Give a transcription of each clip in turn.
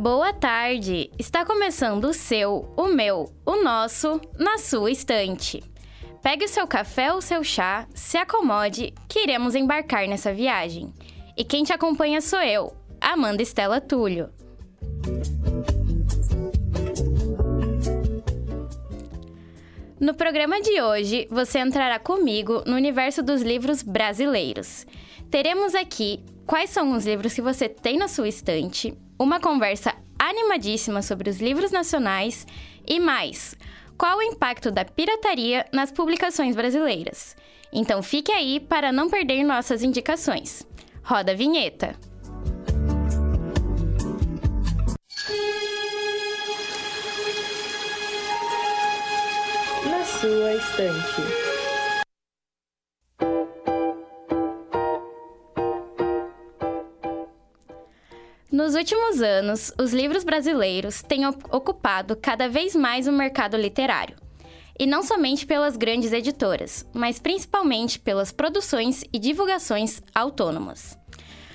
Boa tarde! Está começando o seu, o meu, o nosso, na sua estante. Pegue o seu café ou seu chá, se acomode, que iremos embarcar nessa viagem. E quem te acompanha sou eu, Amanda Estela Túlio. No programa de hoje, você entrará comigo no universo dos livros brasileiros. Teremos aqui quais são os livros que você tem na sua estante, uma conversa animadíssima sobre os livros nacionais e mais. Qual o impacto da pirataria nas publicações brasileiras? Então fique aí para não perder nossas indicações. Roda a vinheta! Na sua estante. Nos últimos anos, os livros brasileiros têm ocupado cada vez mais o mercado literário. E não somente pelas grandes editoras, mas principalmente pelas produções e divulgações autônomas.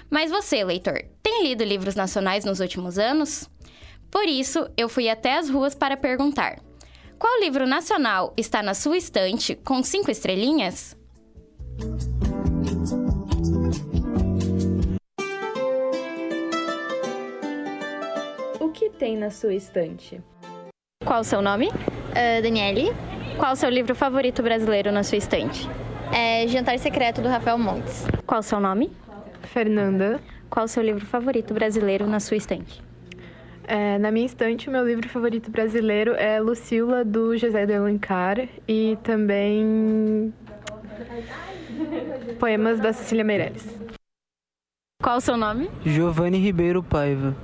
Mas você, leitor, tem lido livros nacionais nos últimos anos? Por isso, eu fui até as ruas para perguntar: qual livro nacional está na sua estante com cinco estrelinhas? Tem na sua estante? Qual o seu nome? Uh, Daniele. Qual o seu livro favorito brasileiro na sua estante? É Jantar Secreto do Rafael Montes. Qual o seu nome? Fernanda. Qual o seu livro favorito brasileiro na sua estante? É, na minha estante, o meu livro favorito brasileiro é Lucila, do José de Alencar, e também poemas da Cecília Meirelles. Qual o seu nome? Giovanni Ribeiro Paiva.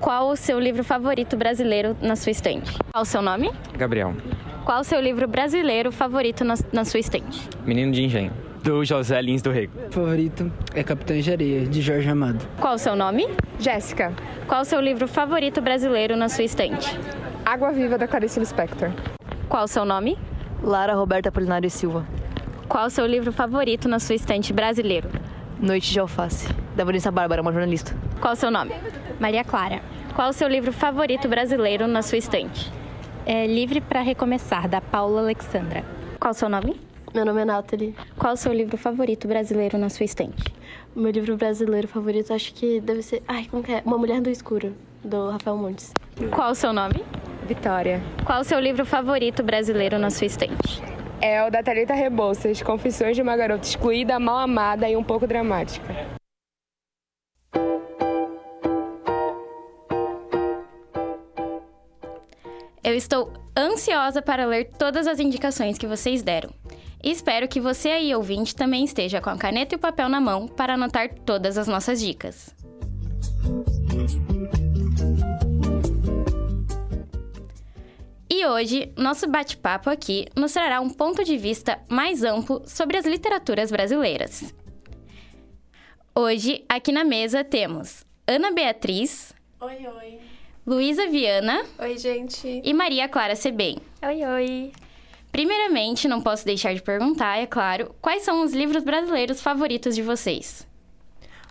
Qual o seu livro favorito brasileiro na sua estante? Qual o seu nome? Gabriel. Qual o seu livro brasileiro favorito na, na sua estante? Menino de Engenho, do José Lins do Rego. Favorito é Capitã de Areia, de Jorge Amado. Qual o seu nome? Jéssica. Qual o seu livro favorito brasileiro na sua estante? Água Viva, da Clarice Lispector. Qual o seu nome? Lara Roberta Apolinário Silva. Qual o seu livro favorito na sua estante brasileiro? Noite de Alface, da Vanessa Bárbara, uma jornalista. Qual o seu nome? Maria Clara. Qual o seu livro favorito brasileiro na sua estante? É Livre para Recomeçar, da Paula Alexandra. Qual o seu nome? Meu nome é Nathalie. Qual o seu livro favorito brasileiro na sua estante? Meu livro brasileiro favorito acho que deve ser. Ai, como que é? Uma Mulher do Escuro, do Rafael Montes. Qual o seu nome? Vitória. Qual o seu livro favorito brasileiro na sua estante? É o da Thalita Rebouças, Confissões de uma Garota Excluída, Mal Amada e um pouco dramática. Estou ansiosa para ler todas as indicações que vocês deram. Espero que você aí, ouvinte, também esteja com a caneta e o papel na mão para anotar todas as nossas dicas. E hoje, nosso bate-papo aqui nos trará um ponto de vista mais amplo sobre as literaturas brasileiras. Hoje, aqui na mesa, temos Ana Beatriz. Oi, oi. Luísa Viana. Oi, gente. E Maria Clara Sebem. Oi, oi. Primeiramente, não posso deixar de perguntar, é claro, quais são os livros brasileiros favoritos de vocês?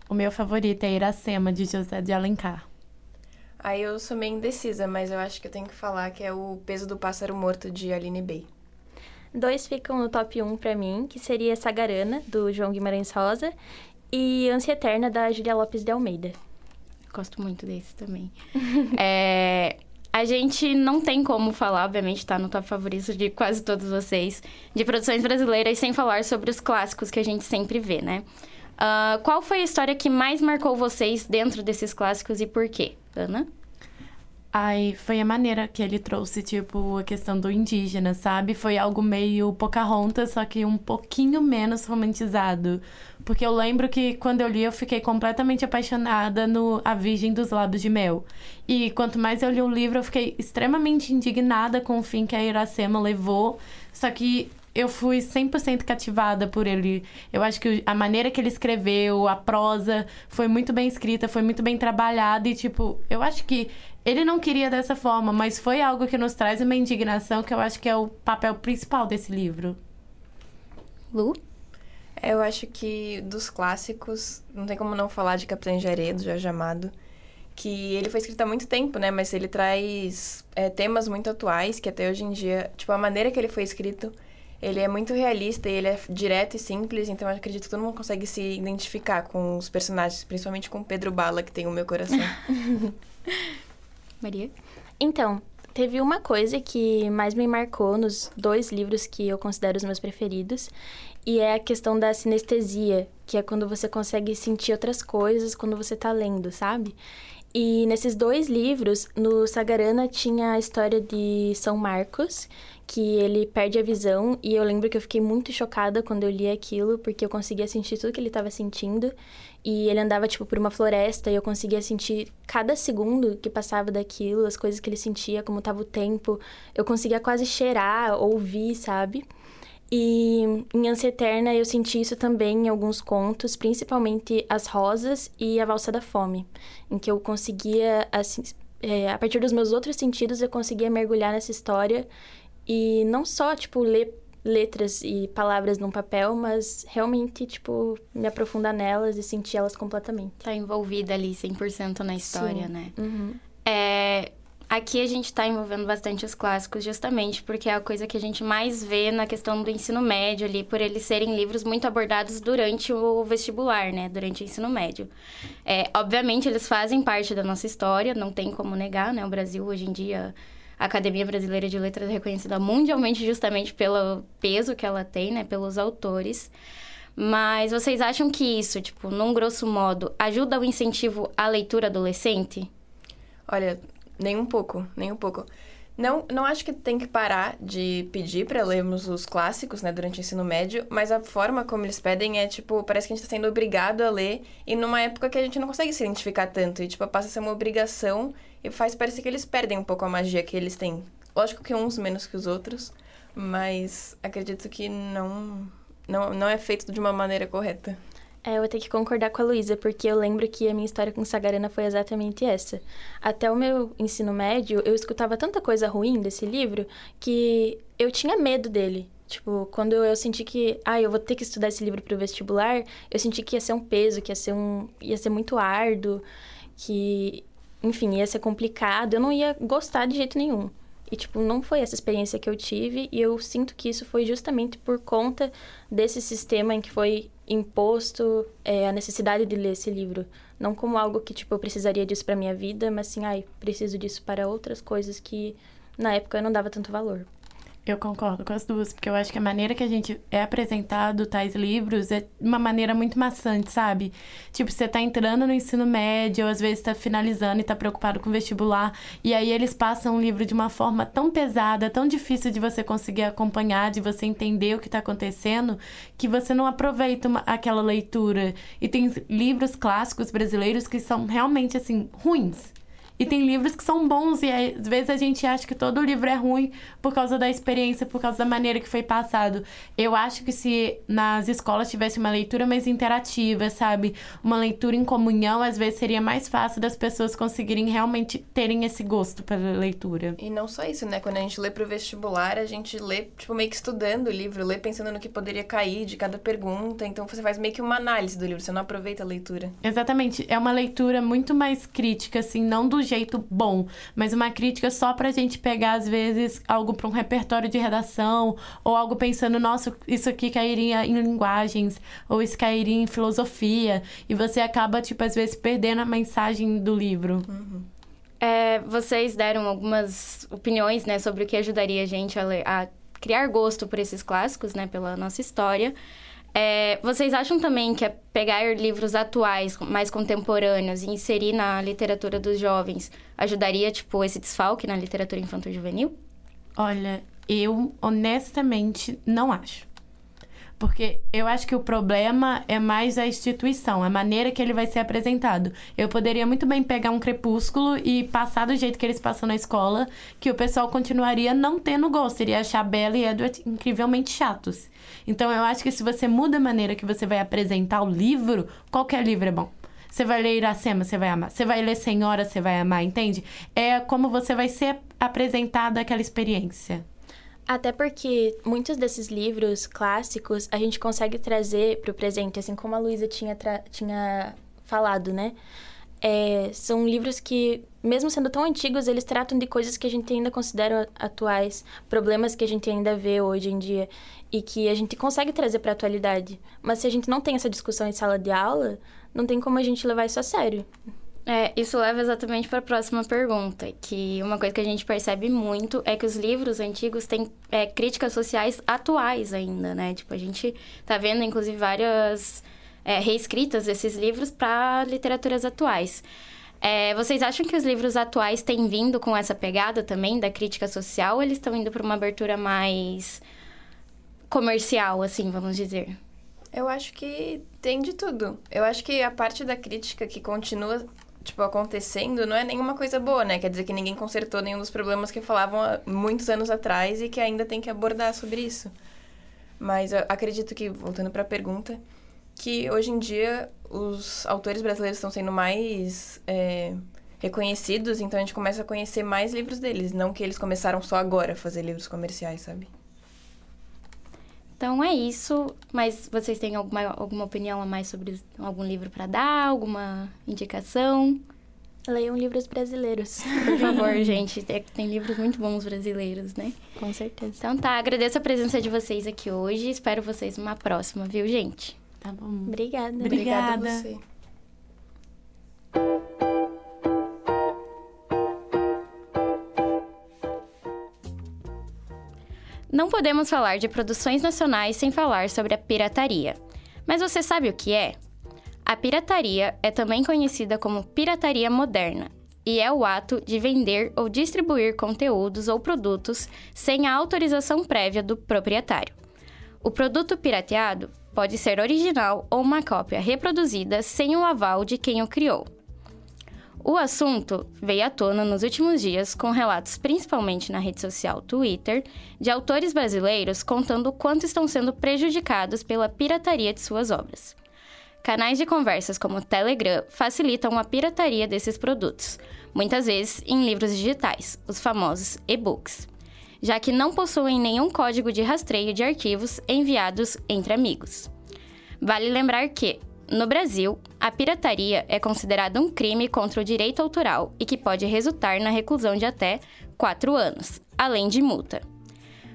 O meu favorito é Iracema, de José de Alencar. Aí eu sou meio indecisa, mas eu acho que eu tenho que falar que é o Peso do Pássaro Morto, de Aline Bey. Dois ficam no top 1 para mim, que seria Sagarana, do João Guimarães Rosa, e Ânsia Eterna, da Julia Lopes de Almeida. Gosto muito desse também. é, a gente não tem como falar, obviamente está no top favorito de quase todos vocês, de produções brasileiras, sem falar sobre os clássicos que a gente sempre vê, né? Uh, qual foi a história que mais marcou vocês dentro desses clássicos e por quê? Ana? Ai, foi a maneira que ele trouxe, tipo, a questão do indígena, sabe? Foi algo meio Pocahontas, só que um pouquinho menos romantizado. Porque eu lembro que quando eu li, eu fiquei completamente apaixonada no A Virgem dos Lábios de Mel. E quanto mais eu li o livro, eu fiquei extremamente indignada com o fim que a Iracema levou. Só que eu fui 100% cativada por ele. Eu acho que a maneira que ele escreveu, a prosa, foi muito bem escrita, foi muito bem trabalhada. E, tipo, eu acho que ele não queria dessa forma, mas foi algo que nos traz uma indignação que eu acho que é o papel principal desse livro. Lu? Eu acho que dos clássicos, não tem como não falar de Capitã de Areia, do Jorge Amado. que ele foi escrito há muito tempo, né? Mas ele traz é, temas muito atuais, que até hoje em dia, tipo, a maneira que ele foi escrito, ele é muito realista e ele é direto e simples, então eu acredito que todo mundo consegue se identificar com os personagens, principalmente com Pedro Bala, que tem o meu coração. Maria? Então, teve uma coisa que mais me marcou nos dois livros que eu considero os meus preferidos, e é a questão da sinestesia, que é quando você consegue sentir outras coisas quando você tá lendo, sabe? E nesses dois livros, no Sagarana tinha a história de São Marcos, que ele perde a visão, e eu lembro que eu fiquei muito chocada quando eu li aquilo, porque eu conseguia sentir tudo que ele estava sentindo, e ele andava tipo por uma floresta e eu conseguia sentir cada segundo que passava daquilo, as coisas que ele sentia, como estava o tempo. Eu conseguia quase cheirar, ouvir, sabe? E em Ânsia Eterna eu senti isso também em alguns contos, principalmente As Rosas e A Valsa da Fome, em que eu conseguia, assim, é, a partir dos meus outros sentidos, eu conseguia mergulhar nessa história e não só, tipo, ler letras e palavras num papel, mas realmente, tipo, me aprofundar nelas e sentir elas completamente. Tá envolvida ali 100% na história, Sim. né? Uhum. É, aqui a gente tá envolvendo bastante os clássicos, justamente porque é a coisa que a gente mais vê na questão do ensino médio ali, por eles serem livros muito abordados durante o vestibular, né? Durante o ensino médio. É, obviamente, eles fazem parte da nossa história, não tem como negar, né? O Brasil, hoje em dia, a Academia Brasileira de Letras é reconhecida mundialmente justamente pelo peso que ela tem, né? Pelos autores. Mas vocês acham que isso, tipo, num grosso modo, ajuda o incentivo à leitura adolescente? Olha, nem um pouco, nem um pouco. Não, não acho que tem que parar de pedir para lermos os clássicos, né, durante o ensino médio, mas a forma como eles pedem é, tipo, parece que a gente tá sendo obrigado a ler, e numa época que a gente não consegue se identificar tanto, e, tipo, passa a ser uma obrigação, e faz parecer que eles perdem um pouco a magia que eles têm. Lógico que uns menos que os outros, mas acredito que não, não, não é feito de uma maneira correta. É, eu vou ter que concordar com a Luísa, porque eu lembro que a minha história com Sagarana foi exatamente essa. Até o meu ensino médio, eu escutava tanta coisa ruim desse livro que eu tinha medo dele. Tipo, quando eu senti que, ah, eu vou ter que estudar esse livro pro vestibular, eu senti que ia ser um peso, que ia ser um, ia ser muito árduo, que, enfim, ia ser complicado, eu não ia gostar de jeito nenhum. E, tipo, não foi essa experiência que eu tive, e eu sinto que isso foi justamente por conta desse sistema em que foi imposto é, a necessidade de ler esse livro. Não como algo que, tipo, eu precisaria disso pra minha vida, mas assim, ai, preciso disso para outras coisas que na época eu não dava tanto valor. Eu concordo com as duas, porque eu acho que a maneira que a gente é apresentado tais livros é uma maneira muito maçante, sabe? Tipo, você tá entrando no ensino médio, ou às vezes tá finalizando e tá preocupado com o vestibular, e aí eles passam um livro de uma forma tão pesada, tão difícil de você conseguir acompanhar, de você entender o que tá acontecendo, que você não aproveita uma, aquela leitura. E tem livros clássicos brasileiros que são realmente, assim, ruins. E tem livros que são bons, e às vezes a gente acha que todo livro é ruim por causa da experiência, por causa da maneira que foi passado. Eu acho que se nas escolas tivesse uma leitura mais interativa, sabe? Uma leitura em comunhão, às vezes seria mais fácil das pessoas conseguirem realmente terem esse gosto pela leitura. E não só isso, né? Quando a gente lê pro vestibular, a gente lê, tipo, meio que estudando o livro, lê pensando no que poderia cair de cada pergunta. Então você faz meio que uma análise do livro, você não aproveita a leitura. Exatamente. É uma leitura muito mais crítica, assim, não do jeito bom, mas uma crítica só pra gente pegar, às vezes, algo para um repertório de redação, ou algo pensando, nossa, isso aqui cairia em linguagens, ou isso cairia em filosofia, e você acaba, tipo, às vezes, perdendo a mensagem do livro. Uhum. É, vocês deram algumas opiniões, né, sobre o que ajudaria a gente a, ler, a criar gosto por esses clássicos, né, pela nossa história. É, vocês acham também que é pegar livros atuais, mais contemporâneos, e inserir na literatura dos jovens ajudaria, tipo, esse desfalque na literatura infanto-juvenil? Olha, eu honestamente não acho. Porque eu acho que o problema é mais a instituição, a maneira que ele vai ser apresentado. Eu poderia muito bem pegar um crepúsculo e passar do jeito que eles passam na escola, que o pessoal continuaria não tendo gosto, iria achar Bella e Edward incrivelmente chatos. Então eu acho que se você muda a maneira que você vai apresentar o livro, qualquer livro é bom. Você vai ler Iracema, você vai amar. Você vai ler Senhora, você vai amar, entende? É como você vai ser apresentado aquela experiência. Até porque muitos desses livros clássicos a gente consegue trazer para o presente, assim como a Luísa tinha, tinha falado, né? é, são livros que, mesmo sendo tão antigos, eles tratam de coisas que a gente ainda considera atuais, problemas que a gente ainda vê hoje em dia e que a gente consegue trazer para a atualidade. Mas se a gente não tem essa discussão em sala de aula, não tem como a gente levar isso a sério. É, isso leva exatamente para a próxima pergunta, que uma coisa que a gente percebe muito é que os livros antigos têm é, críticas sociais atuais ainda, né? Tipo, a gente tá vendo, inclusive, várias é, reescritas desses livros para literaturas atuais. É, vocês acham que os livros atuais têm vindo com essa pegada também da crítica social ou eles estão indo para uma abertura mais comercial, assim, vamos dizer? Eu acho que tem de tudo. Eu acho que a parte da crítica que continua tipo, acontecendo não é nenhuma coisa boa, né? Quer dizer que ninguém consertou nenhum dos problemas que falavam há muitos anos atrás e que ainda tem que abordar sobre isso. Mas acredito que, voltando para a pergunta, que hoje em dia os autores brasileiros estão sendo mais é, reconhecidos, então a gente começa a conhecer mais livros deles, não que eles começaram só agora a fazer livros comerciais, sabe? Então é isso, mas vocês têm alguma, alguma opinião a mais sobre algum livro para dar, alguma indicação? Leiam livros brasileiros. Por favor, gente. Tem, tem livros muito bons brasileiros, né? Com certeza. Então tá, agradeço a presença de vocês aqui hoje. Espero vocês numa próxima, viu, gente? Tá bom. Obrigada. Obrigada. Obrigada a você. Não podemos falar de produções nacionais sem falar sobre a pirataria. Mas você sabe o que é? A pirataria é também conhecida como pirataria moderna e é o ato de vender ou distribuir conteúdos ou produtos sem a autorização prévia do proprietário. O produto pirateado pode ser original ou uma cópia reproduzida sem o aval de quem o criou. O assunto veio à tona nos últimos dias com relatos, principalmente na rede social Twitter, de autores brasileiros contando o quanto estão sendo prejudicados pela pirataria de suas obras. Canais de conversas como Telegram facilitam a pirataria desses produtos, muitas vezes em livros digitais, os famosos e-books, já que não possuem nenhum código de rastreio de arquivos enviados entre amigos. Vale lembrar que, no Brasil, a pirataria é considerada um crime contra o direito autoral e que pode resultar na reclusão de até 4 anos, além de multa.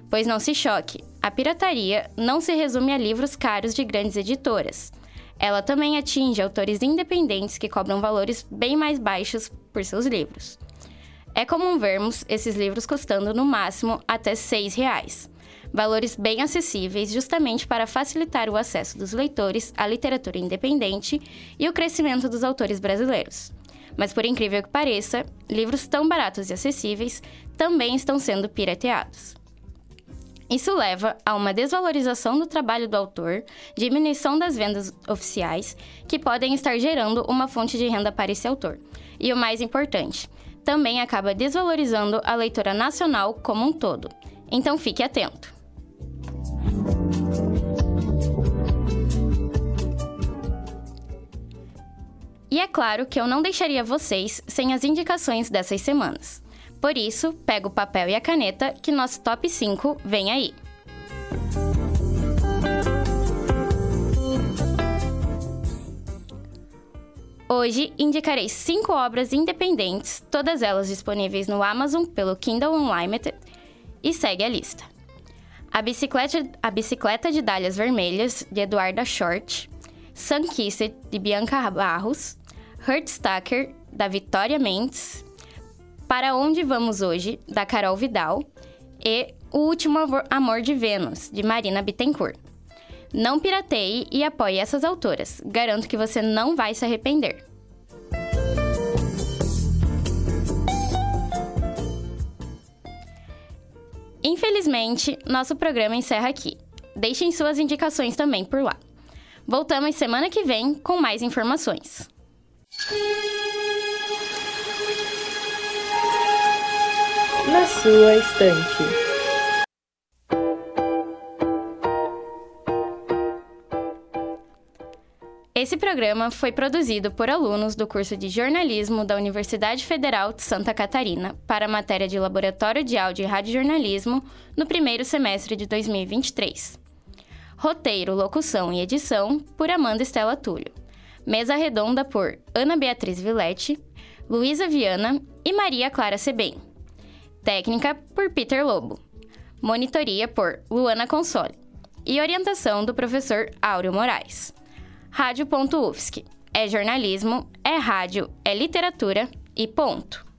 Pois não se choque, a pirataria não se resume a livros caros de grandes editoras. Ela também atinge autores independentes que cobram valores bem mais baixos por seus livros. É comum vermos esses livros custando no máximo até 6 reais valores bem acessíveis justamente para facilitar o acesso dos leitores à literatura independente e o crescimento dos autores brasileiros. Mas por incrível que pareça, livros tão baratos e acessíveis também estão sendo pirateados. Isso leva a uma desvalorização do trabalho do autor, diminuição das vendas oficiais, que podem estar gerando uma fonte de renda para esse autor. E o mais importante, também acaba desvalorizando a leitura nacional como um todo. Então fique atento. E é claro que eu não deixaria vocês sem as indicações dessas semanas. Por isso, pega o papel e a caneta que nosso top 5 vem aí. Hoje indicarei cinco obras independentes, todas elas disponíveis no Amazon pelo Kindle Unlimited, e segue a lista. A Bicicleta, a Bicicleta de Dálias Vermelhas, de Eduarda Short, Sun Kissed, de Bianca Barros, Hurtstacker, da Vitória Mendes, Para Onde Vamos Hoje, da Carol Vidal, e O Último Amor de Vênus, de Marina Bittencourt. Não pirateie e apoie essas autoras. Garanto que você não vai se arrepender. Infelizmente, nosso programa encerra aqui. Deixem suas indicações também por lá. Voltamos semana que vem com mais informações. Na sua estante. Esse programa foi produzido por alunos do curso de jornalismo da Universidade Federal de Santa Catarina para a matéria de Laboratório de Áudio e Radiojornalismo no primeiro semestre de 2023. Roteiro, locução e edição por Amanda Estela Túlio. Mesa redonda por Ana Beatriz Villette, Luísa Viana e Maria Clara Sebem. Técnica por Peter Lobo. Monitoria por Luana Console. E orientação do professor Áureo Moraes. Rádio.UFSC. É jornalismo, é rádio, é literatura e ponto.